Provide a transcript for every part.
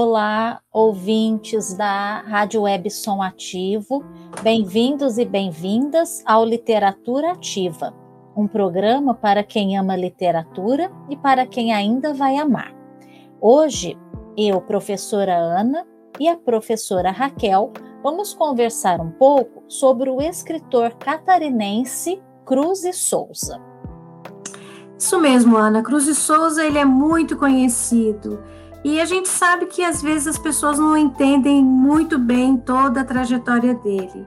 Olá, ouvintes da Rádio Web Som Ativo. Bem-vindos e bem-vindas ao Literatura Ativa, um programa para quem ama literatura e para quem ainda vai amar. Hoje, eu, professora Ana, e a professora Raquel vamos conversar um pouco sobre o escritor catarinense Cruz e Souza. Isso mesmo, Ana. Cruz e Souza ele é muito conhecido. E a gente sabe que às vezes as pessoas não entendem muito bem toda a trajetória dele.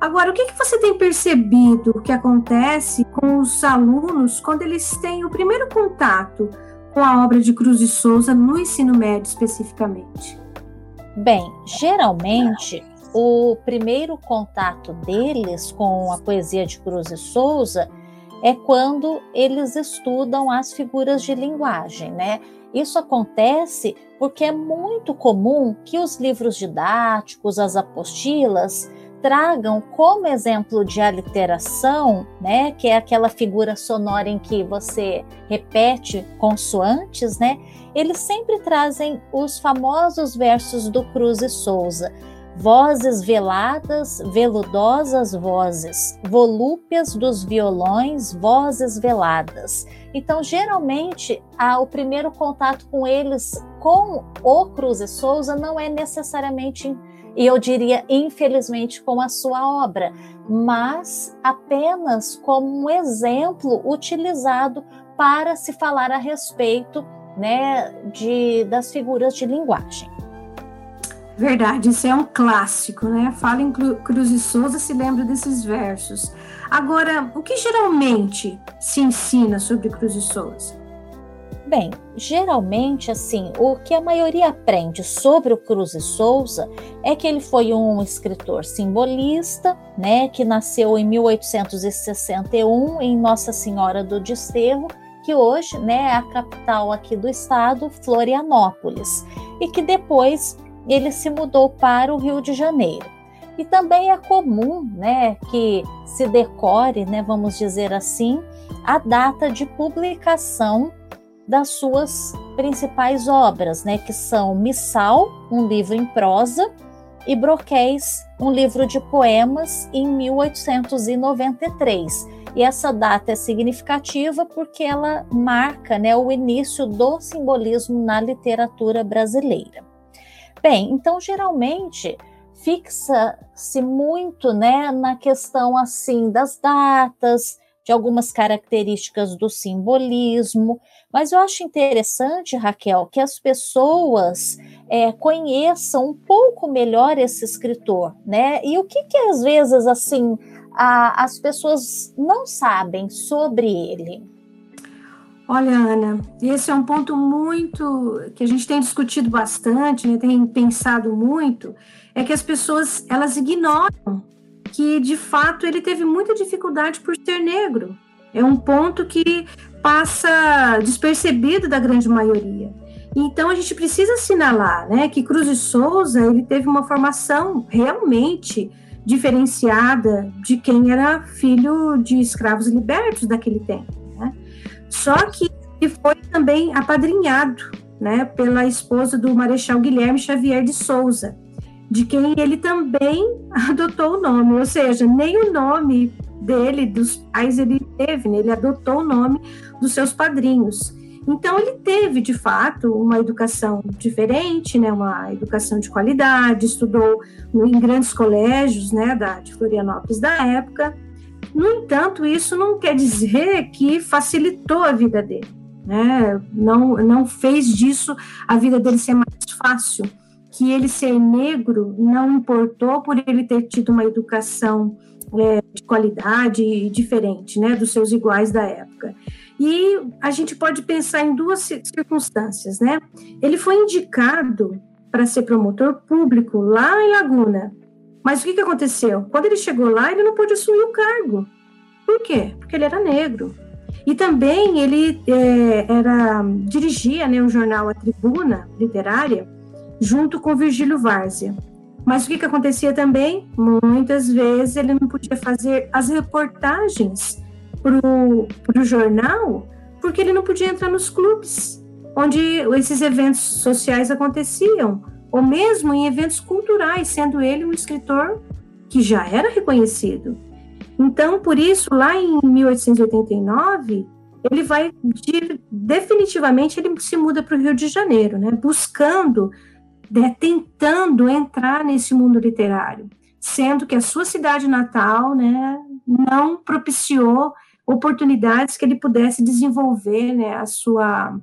Agora, o que, que você tem percebido que acontece com os alunos quando eles têm o primeiro contato com a obra de Cruz e Souza no ensino médio especificamente? Bem, geralmente o primeiro contato deles com a poesia de Cruz e Souza é quando eles estudam as figuras de linguagem, né? Isso acontece porque é muito comum que os livros didáticos, as apostilas, tragam como exemplo de aliteração, né, que é aquela figura sonora em que você repete consoantes, né? Eles sempre trazem os famosos versos do Cruz e Souza, vozes veladas, veludosas vozes, volúpias dos violões, vozes veladas. Então, geralmente, a, o primeiro contato com eles, com o Cruz e Souza, não é necessariamente, e eu diria, infelizmente, com a sua obra, mas apenas como um exemplo utilizado para se falar a respeito né, de, das figuras de linguagem. Verdade, isso é um clássico, né? Fala em Cruz e Souza, se lembra desses versos. Agora, o que geralmente se ensina sobre Cruz e Souza? Bem, geralmente, assim, o que a maioria aprende sobre o Cruz e Souza é que ele foi um escritor simbolista, né, que nasceu em 1861 em Nossa Senhora do Desterro, que hoje, né, é a capital aqui do estado, Florianópolis, e que depois ele se mudou para o Rio de Janeiro. E também é comum, né, que se decore, né, vamos dizer assim, a data de publicação das suas principais obras, né, que são Missal, um livro em prosa, e Broquéis, um livro de poemas, em 1893. E essa data é significativa porque ela marca né, o início do simbolismo na literatura brasileira. Bem, então geralmente fixa-se muito, né, na questão assim das datas, de algumas características do simbolismo, mas eu acho interessante, Raquel, que as pessoas é, conheçam um pouco melhor esse escritor, né? E o que que às vezes assim a, as pessoas não sabem sobre ele? Olha, Ana, esse é um ponto muito que a gente tem discutido bastante, né, tem pensado muito, é que as pessoas elas ignoram que de fato ele teve muita dificuldade por ser negro. É um ponto que passa despercebido da grande maioria. Então a gente precisa assinalar, né, que Cruz e Souza ele teve uma formação realmente diferenciada de quem era filho de escravos libertos daquele tempo. Só que ele foi também apadrinhado né, pela esposa do Marechal Guilherme Xavier de Souza, de quem ele também adotou o nome, ou seja, nem o nome dele, dos pais, ele teve, né, ele adotou o nome dos seus padrinhos. Então, ele teve, de fato, uma educação diferente, né, uma educação de qualidade, estudou em grandes colégios né, da, de Florianópolis da época, no entanto, isso não quer dizer que facilitou a vida dele, né? Não, não fez disso a vida dele ser mais fácil. Que ele ser negro não importou por ele ter tido uma educação é, de qualidade e diferente, né, dos seus iguais da época. E a gente pode pensar em duas circunstâncias, né? Ele foi indicado para ser promotor público lá em Laguna, mas o que, que aconteceu? Quando ele chegou lá, ele não pôde assumir o cargo. Por quê? Porque ele era negro. E também ele é, era dirigia né, o jornal A Tribuna Literária junto com Virgílio Várzea. Mas o que, que acontecia também? Muitas vezes ele não podia fazer as reportagens para o jornal porque ele não podia entrar nos clubes onde esses eventos sociais aconteciam ou mesmo em eventos culturais, sendo ele um escritor que já era reconhecido. Então, por isso, lá em 1889, ele vai de, definitivamente ele se muda para o Rio de Janeiro, né, buscando, né, tentando entrar nesse mundo literário, sendo que a sua cidade natal, né, não propiciou oportunidades que ele pudesse desenvolver, né, a sua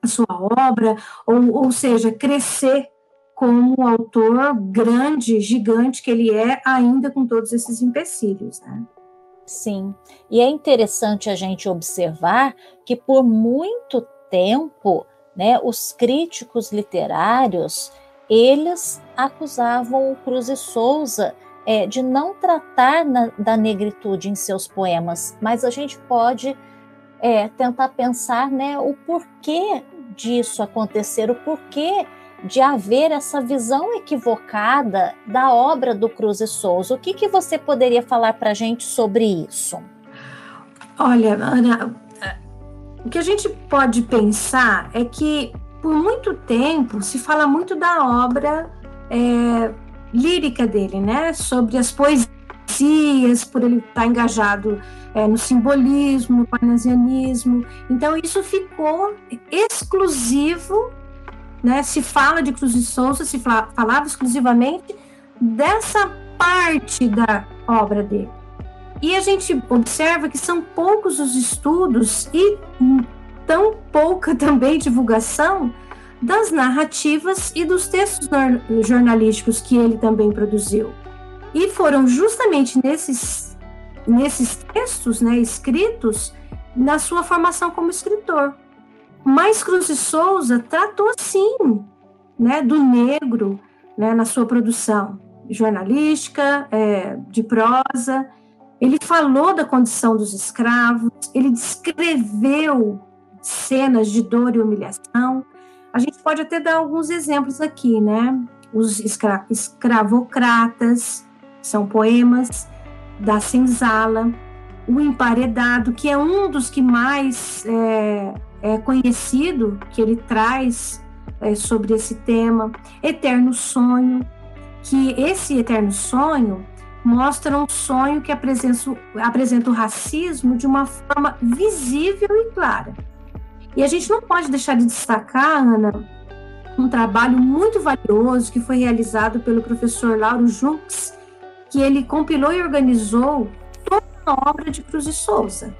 a sua obra, ou, ou seja, crescer como autor grande, gigante que ele é, ainda com todos esses empecilhos, né? Sim, e é interessante a gente observar que por muito tempo, né, os críticos literários eles acusavam o Cruz e Souza é, de não tratar na, da negritude em seus poemas, mas a gente pode é, tentar pensar né, o porquê disso acontecer, o porquê de haver essa visão equivocada da obra do Cruz e Souza. O que, que você poderia falar para a gente sobre isso? Olha, Ana, o que a gente pode pensar é que por muito tempo se fala muito da obra é, lírica dele, né? Sobre as poesias, por ele estar engajado é, no simbolismo, no parnasianismo. Então, isso ficou exclusivo né? Se fala de Cruz de Souza, se falava exclusivamente dessa parte da obra dele. E a gente observa que são poucos os estudos e tão pouca também divulgação das narrativas e dos textos jornalísticos que ele também produziu. E foram justamente nesses, nesses textos né, escritos na sua formação como escritor. Mas Cruz de Souza tratou sim, né, do negro, né, na sua produção jornalística, é, de prosa. Ele falou da condição dos escravos, ele descreveu cenas de dor e humilhação. A gente pode até dar alguns exemplos aqui, né? Os escra escravocratas, são poemas da senzala, o emparedado, que é um dos que mais é, é, conhecido que ele traz é, sobre esse tema, Eterno Sonho, que esse Eterno Sonho mostra um sonho que apresenta, apresenta o racismo de uma forma visível e clara. E a gente não pode deixar de destacar, Ana, um trabalho muito valioso que foi realizado pelo professor Lauro Junks, que ele compilou e organizou toda a obra de Cruz e Souza.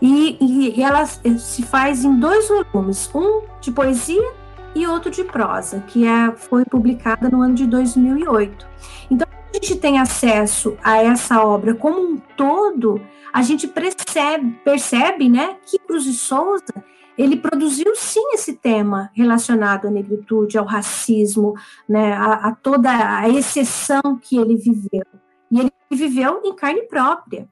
E, e, ela se faz em dois volumes, um de poesia e outro de prosa, que é, foi publicada no ano de 2008. Então, a gente tem acesso a essa obra como um todo, a gente percebe, percebe né, que Cruz de Souza ele produziu sim esse tema relacionado à negritude, ao racismo, né, a, a toda a exceção que ele viveu. E ele viveu em carne própria.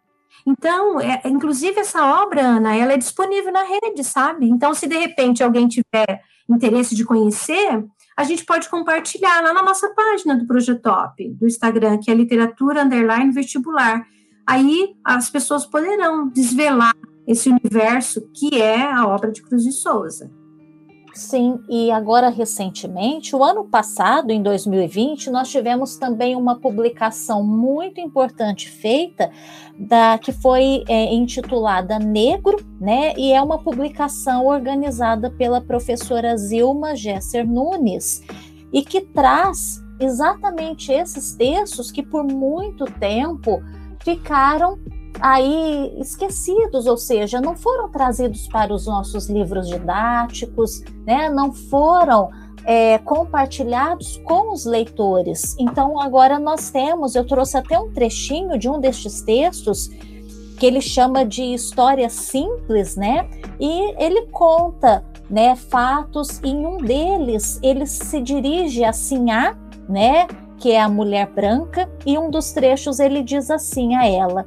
Então, é, inclusive essa obra, Ana, ela é disponível na rede, sabe? Então, se de repente alguém tiver interesse de conhecer, a gente pode compartilhar lá na nossa página do Projetop, do Instagram, que é literatura underline vestibular. Aí as pessoas poderão desvelar esse universo que é a obra de Cruz de Souza. Sim, e agora recentemente, o ano passado, em 2020, nós tivemos também uma publicação muito importante feita da que foi é, intitulada Negro, né? E é uma publicação organizada pela professora Zilma Gesser Nunes e que traz exatamente esses textos que por muito tempo ficaram aí esquecidos, ou seja, não foram trazidos para os nossos livros didáticos, né? não foram é, compartilhados com os leitores. Então, agora nós temos, eu trouxe até um trechinho de um destes textos que ele chama de história simples, né? E ele conta, né, fatos. E em um deles, ele se dirige a Sinhá, né, que é a mulher branca, e um dos trechos ele diz assim a ela: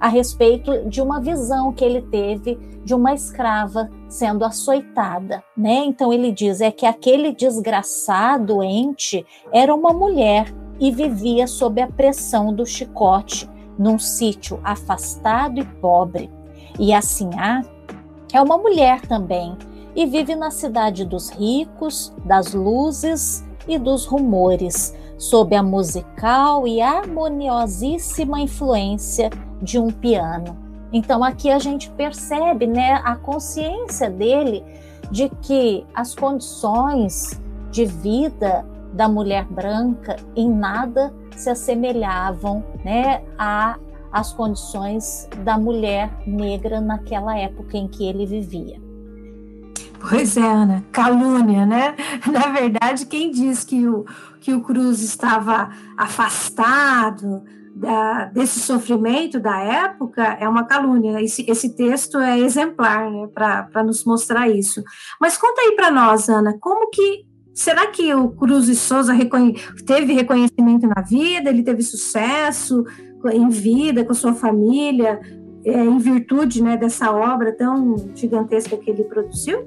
a respeito de uma visão que ele teve de uma escrava sendo açoitada, né? Então ele diz é que aquele desgraçado doente era uma mulher e vivia sob a pressão do chicote num sítio afastado e pobre. E assim há é uma mulher também e vive na cidade dos ricos, das luzes e dos rumores, sob a musical e harmoniosíssima influência de um piano. Então aqui a gente percebe, né, a consciência dele de que as condições de vida da mulher branca em nada se assemelhavam, né, a as condições da mulher negra naquela época em que ele vivia. Pois é, Ana, calúnia, né? Na verdade, quem diz que o, que o Cruz estava afastado da, desse sofrimento da época é uma calúnia. Esse, esse texto é exemplar né, para nos mostrar isso. Mas conta aí para nós, Ana, como que. Será que o Cruz de Souza reconhe, teve reconhecimento na vida? Ele teve sucesso em vida, com sua família, é, em virtude né, dessa obra tão gigantesca que ele produziu?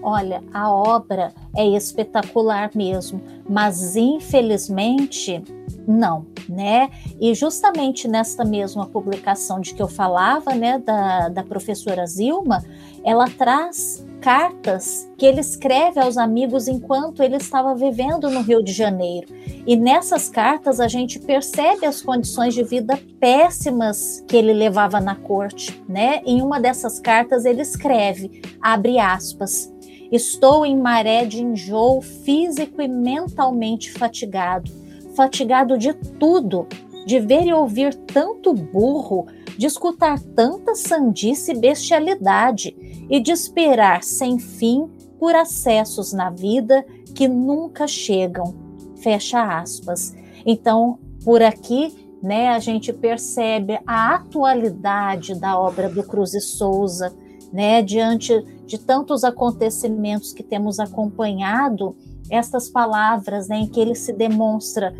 Olha, a obra é espetacular mesmo, mas infelizmente não, né? E justamente nesta mesma publicação de que eu falava, né, da, da professora Zilma, ela traz cartas que ele escreve aos amigos enquanto ele estava vivendo no Rio de Janeiro. E nessas cartas a gente percebe as condições de vida péssimas que ele levava na corte, né? Em uma dessas cartas ele escreve, abre aspas, Estou em maré de enjoo físico e mentalmente fatigado, fatigado de tudo, de ver e ouvir tanto burro, de escutar tanta sandice e bestialidade e de esperar sem fim por acessos na vida que nunca chegam. Fecha aspas. Então, por aqui, né, a gente percebe a atualidade da obra do Cruz e Souza, né, diante de tantos acontecimentos que temos acompanhado, estas palavras né, em que ele se demonstra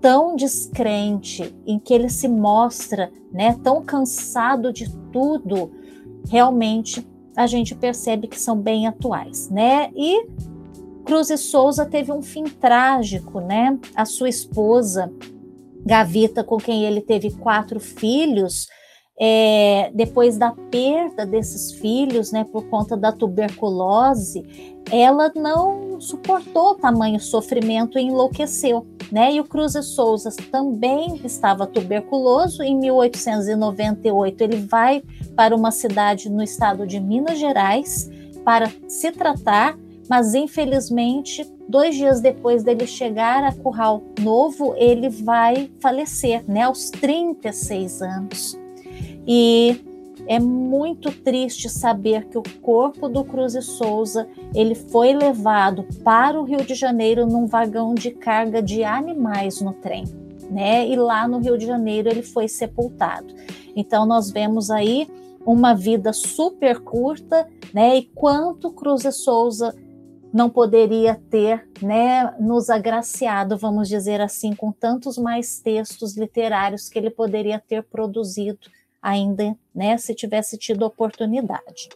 tão descrente, em que ele se mostra né, tão cansado de tudo, realmente a gente percebe que são bem atuais, né? E Cruz e Souza teve um fim trágico, né? A sua esposa, Gavita, com quem ele teve quatro filhos, é, depois da perda desses filhos, né, por conta da tuberculose, ela não suportou tamanho sofrimento e enlouqueceu, né? E o Cruz Souza também estava tuberculoso. Em 1898 ele vai para uma cidade no estado de Minas Gerais para se tratar, mas infelizmente dois dias depois dele chegar a Curral Novo ele vai falecer, né? Aos 36 anos. E é muito triste saber que o corpo do Cruz e Souza ele foi levado para o Rio de Janeiro num vagão de carga de animais no trem, né? E lá no Rio de Janeiro ele foi sepultado. Então nós vemos aí uma vida super curta, né? E quanto Cruz e Souza não poderia ter, né, nos agraciado, vamos dizer assim, com tantos mais textos literários que ele poderia ter produzido ainda, né, se tivesse tido oportunidade.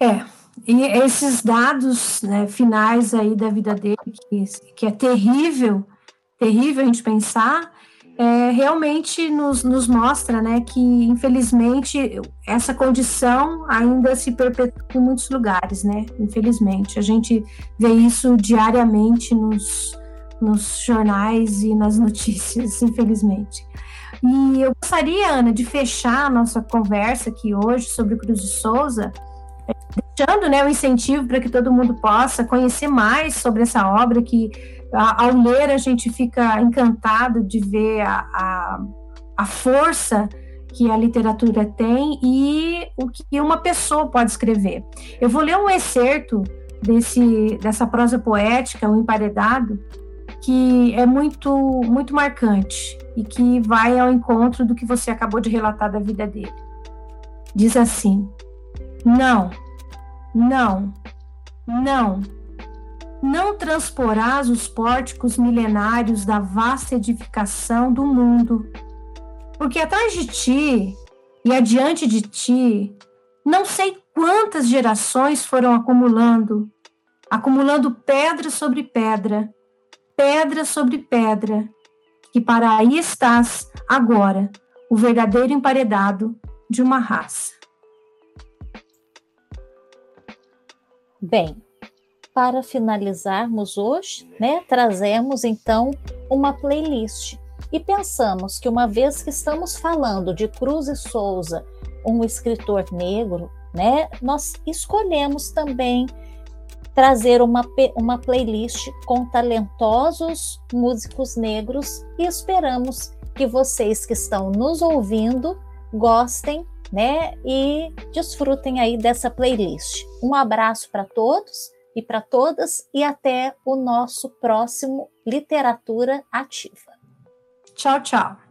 É, e esses dados né, finais aí da vida dele, que, que é terrível, terrível a gente pensar, é, realmente nos, nos mostra né, que, infelizmente, essa condição ainda se perpetua em muitos lugares, né? Infelizmente. A gente vê isso diariamente nos, nos jornais e nas notícias, infelizmente. E eu gostaria, Ana, de fechar a nossa conversa aqui hoje sobre Cruz de Souza, deixando né, o incentivo para que todo mundo possa conhecer mais sobre essa obra, que ao ler a gente fica encantado de ver a, a, a força que a literatura tem e o que uma pessoa pode escrever. Eu vou ler um excerto desse, dessa prosa poética, O Emparedado, que é muito, muito marcante e que vai ao encontro do que você acabou de relatar da vida dele. Diz assim: Não, não, não, não transporás os pórticos milenários da vasta edificação do mundo, porque atrás de ti e adiante de ti, não sei quantas gerações foram acumulando, acumulando pedra sobre pedra, pedra sobre pedra, que para aí estás agora, o verdadeiro emparedado de uma raça. Bem, para finalizarmos hoje, né, trazemos então uma playlist e pensamos que uma vez que estamos falando de Cruz e Souza, um escritor negro, né, nós escolhemos também trazer uma, uma playlist com talentosos músicos negros e esperamos que vocês que estão nos ouvindo gostem, né, e desfrutem aí dessa playlist. Um abraço para todos e para todas e até o nosso próximo Literatura Ativa. Tchau, tchau.